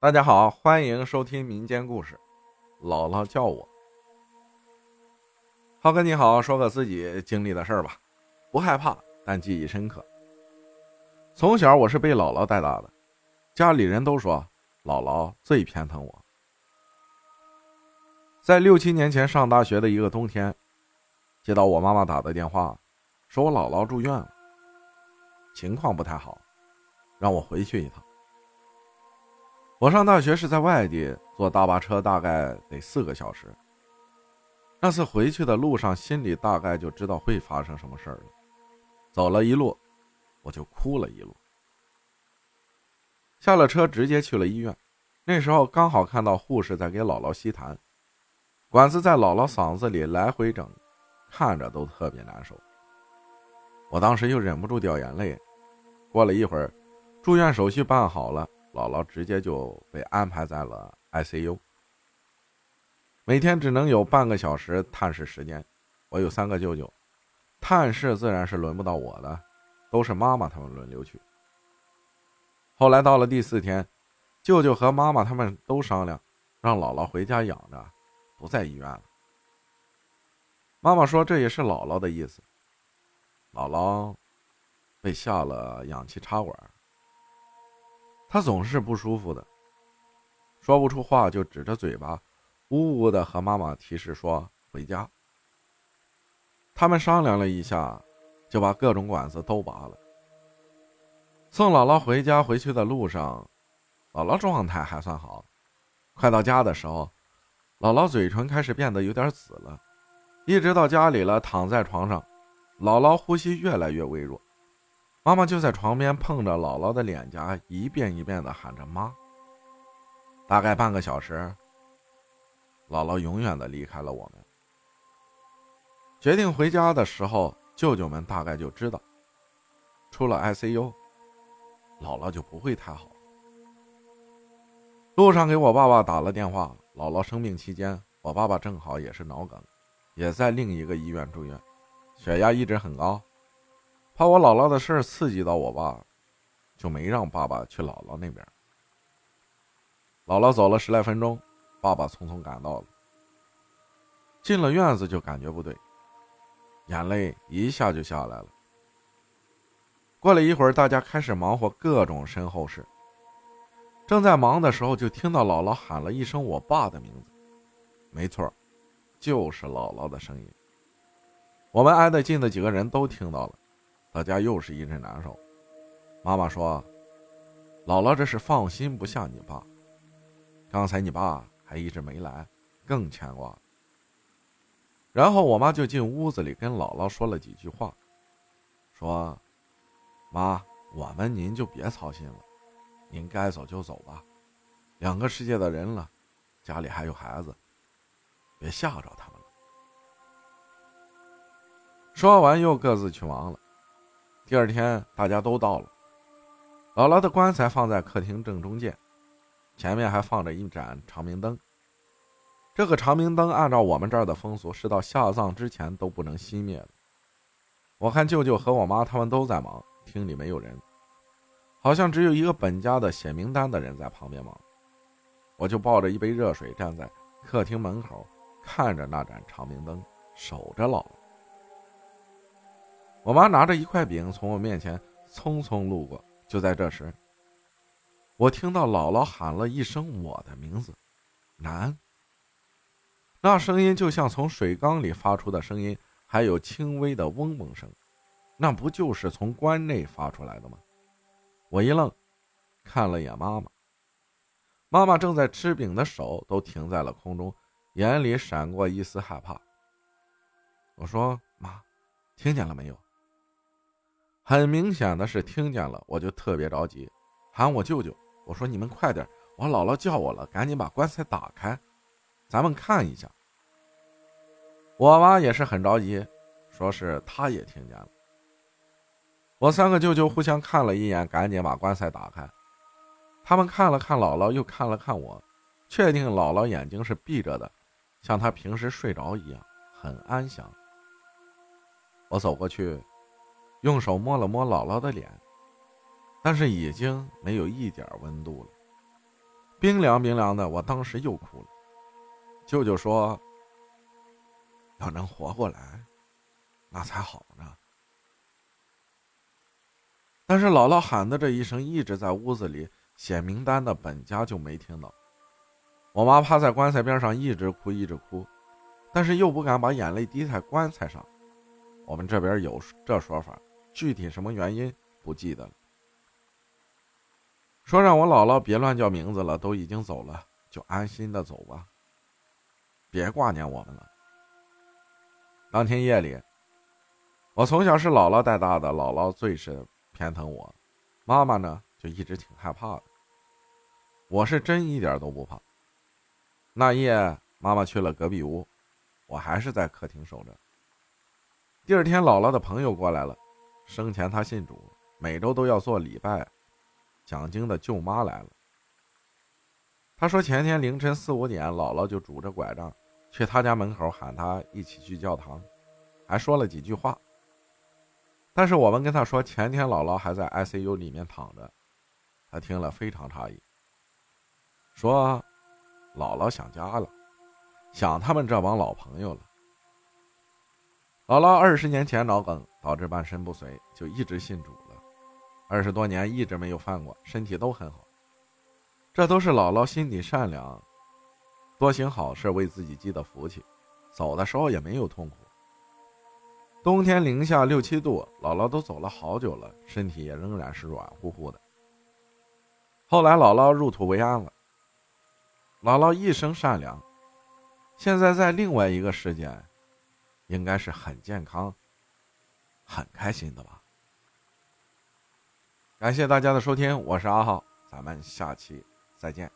大家好，欢迎收听民间故事。姥姥叫我，浩哥你好，说个自己经历的事儿吧，不害怕，但记忆深刻。从小我是被姥姥带大的，家里人都说姥姥最偏疼我。在六七年前上大学的一个冬天，接到我妈妈打的电话，说我姥姥住院了，情况不太好，让我回去一趟。我上大学是在外地，坐大巴车大概得四个小时。那次回去的路上，心里大概就知道会发生什么事儿了。走了一路，我就哭了一路。下了车，直接去了医院。那时候刚好看到护士在给姥姥吸痰，管子在姥姥嗓子里来回整，看着都特别难受。我当时又忍不住掉眼泪。过了一会儿，住院手续办好了。姥姥直接就被安排在了 ICU，每天只能有半个小时探视时间。我有三个舅舅，探视自然是轮不到我的，都是妈妈他们轮流去。后来到了第四天，舅舅和妈妈他们都商量，让姥姥回家养着，不在医院了。妈妈说这也是姥姥的意思。姥姥被下了氧气插管。他总是不舒服的，说不出话，就指着嘴巴，呜呜的和妈妈提示说回家。他们商量了一下，就把各种管子都拔了。送姥姥回家，回去的路上，姥姥状态还算好。快到家的时候，姥姥嘴唇开始变得有点紫了。一直到家里了，躺在床上，姥姥呼吸越来越微弱。妈妈就在床边碰着姥姥的脸颊，一遍一遍的喊着“妈”。大概半个小时，姥姥永远的离开了我们。决定回家的时候，舅舅们大概就知道，出了 ICU，姥姥就不会太好。路上给我爸爸打了电话，姥姥生病期间，我爸爸正好也是脑梗，也在另一个医院住院，血压一直很高。怕我姥姥的事刺激到我爸，就没让爸爸去姥姥那边。姥姥走了十来分钟，爸爸匆匆赶到了。进了院子就感觉不对，眼泪一下就下来了。过了一会儿，大家开始忙活各种身后事。正在忙的时候，就听到姥姥喊了一声我爸的名字。没错，就是姥姥的声音。我们挨得近的几个人都听到了。大家又是一阵难受。妈妈说：“姥姥这是放心不下你爸，刚才你爸还一直没来，更牵挂。”然后我妈就进屋子里跟姥姥说了几句话，说：“妈，我们您就别操心了，您该走就走吧，两个世界的人了，家里还有孩子，别吓着他们了。”说完又各自去忙了。第二天，大家都到了。姥姥的棺材放在客厅正中间，前面还放着一盏长明灯。这个长明灯按照我们这儿的风俗，是到下葬之前都不能熄灭的。我看舅舅和我妈他们都在忙，厅里没有人，好像只有一个本家的写名单的人在旁边忙。我就抱着一杯热水站在客厅门口，看着那盏长明灯，守着姥姥。我妈拿着一块饼从我面前匆匆路过，就在这时，我听到姥姥喊了一声我的名字，“南”。那声音就像从水缸里发出的声音，还有轻微的嗡嗡声，那不就是从棺内发出来的吗？我一愣，看了眼妈妈，妈妈正在吃饼的手都停在了空中，眼里闪过一丝害怕。我说：“妈，听见了没有？”很明显的是听见了，我就特别着急，喊我舅舅。我说：“你们快点，我姥姥叫我了，赶紧把棺材打开，咱们看一下。”我妈也是很着急，说是她也听见了。我三个舅舅互相看了一眼，赶紧把棺材打开。他们看了看姥姥，又看了看我，确定姥姥眼睛是闭着的，像她平时睡着一样，很安详。我走过去。用手摸了摸姥姥的脸，但是已经没有一点温度了。冰凉冰凉的，我当时又哭了。舅舅说：“要能活过来，那才好呢。”但是姥姥喊的这一声一直在屋子里写名单的本家就没听到。我妈趴在棺材边上一直哭一直哭，但是又不敢把眼泪滴在棺材上。我们这边有这说法，具体什么原因不记得了。说让我姥姥别乱叫名字了，都已经走了，就安心的走吧，别挂念我们了。当天夜里，我从小是姥姥带大的，姥姥最是。偏疼我，妈妈呢就一直挺害怕的。我是真一点都不怕。那夜妈妈去了隔壁屋，我还是在客厅守着。第二天姥姥的朋友过来了，生前他信主，每周都要做礼拜、讲经的舅妈来了。她说前天凌晨四五点，姥姥就拄着拐杖去她家门口喊她一起去教堂，还说了几句话。但是我们跟他说，前天姥姥还在 ICU 里面躺着，他听了非常诧异，说：“姥姥想家了，想他们这帮老朋友了。”姥姥二十年前脑梗导致半身不遂，就一直信主了，二十多年一直没有犯过，身体都很好。这都是姥姥心底善良，多行好事为自己积的福气，走的时候也没有痛苦。冬天零下六七度，姥姥都走了好久了，身体也仍然是软乎乎的。后来姥姥入土为安了。姥姥一生善良，现在在另外一个世界，应该是很健康、很开心的吧。感谢大家的收听，我是阿浩，咱们下期再见。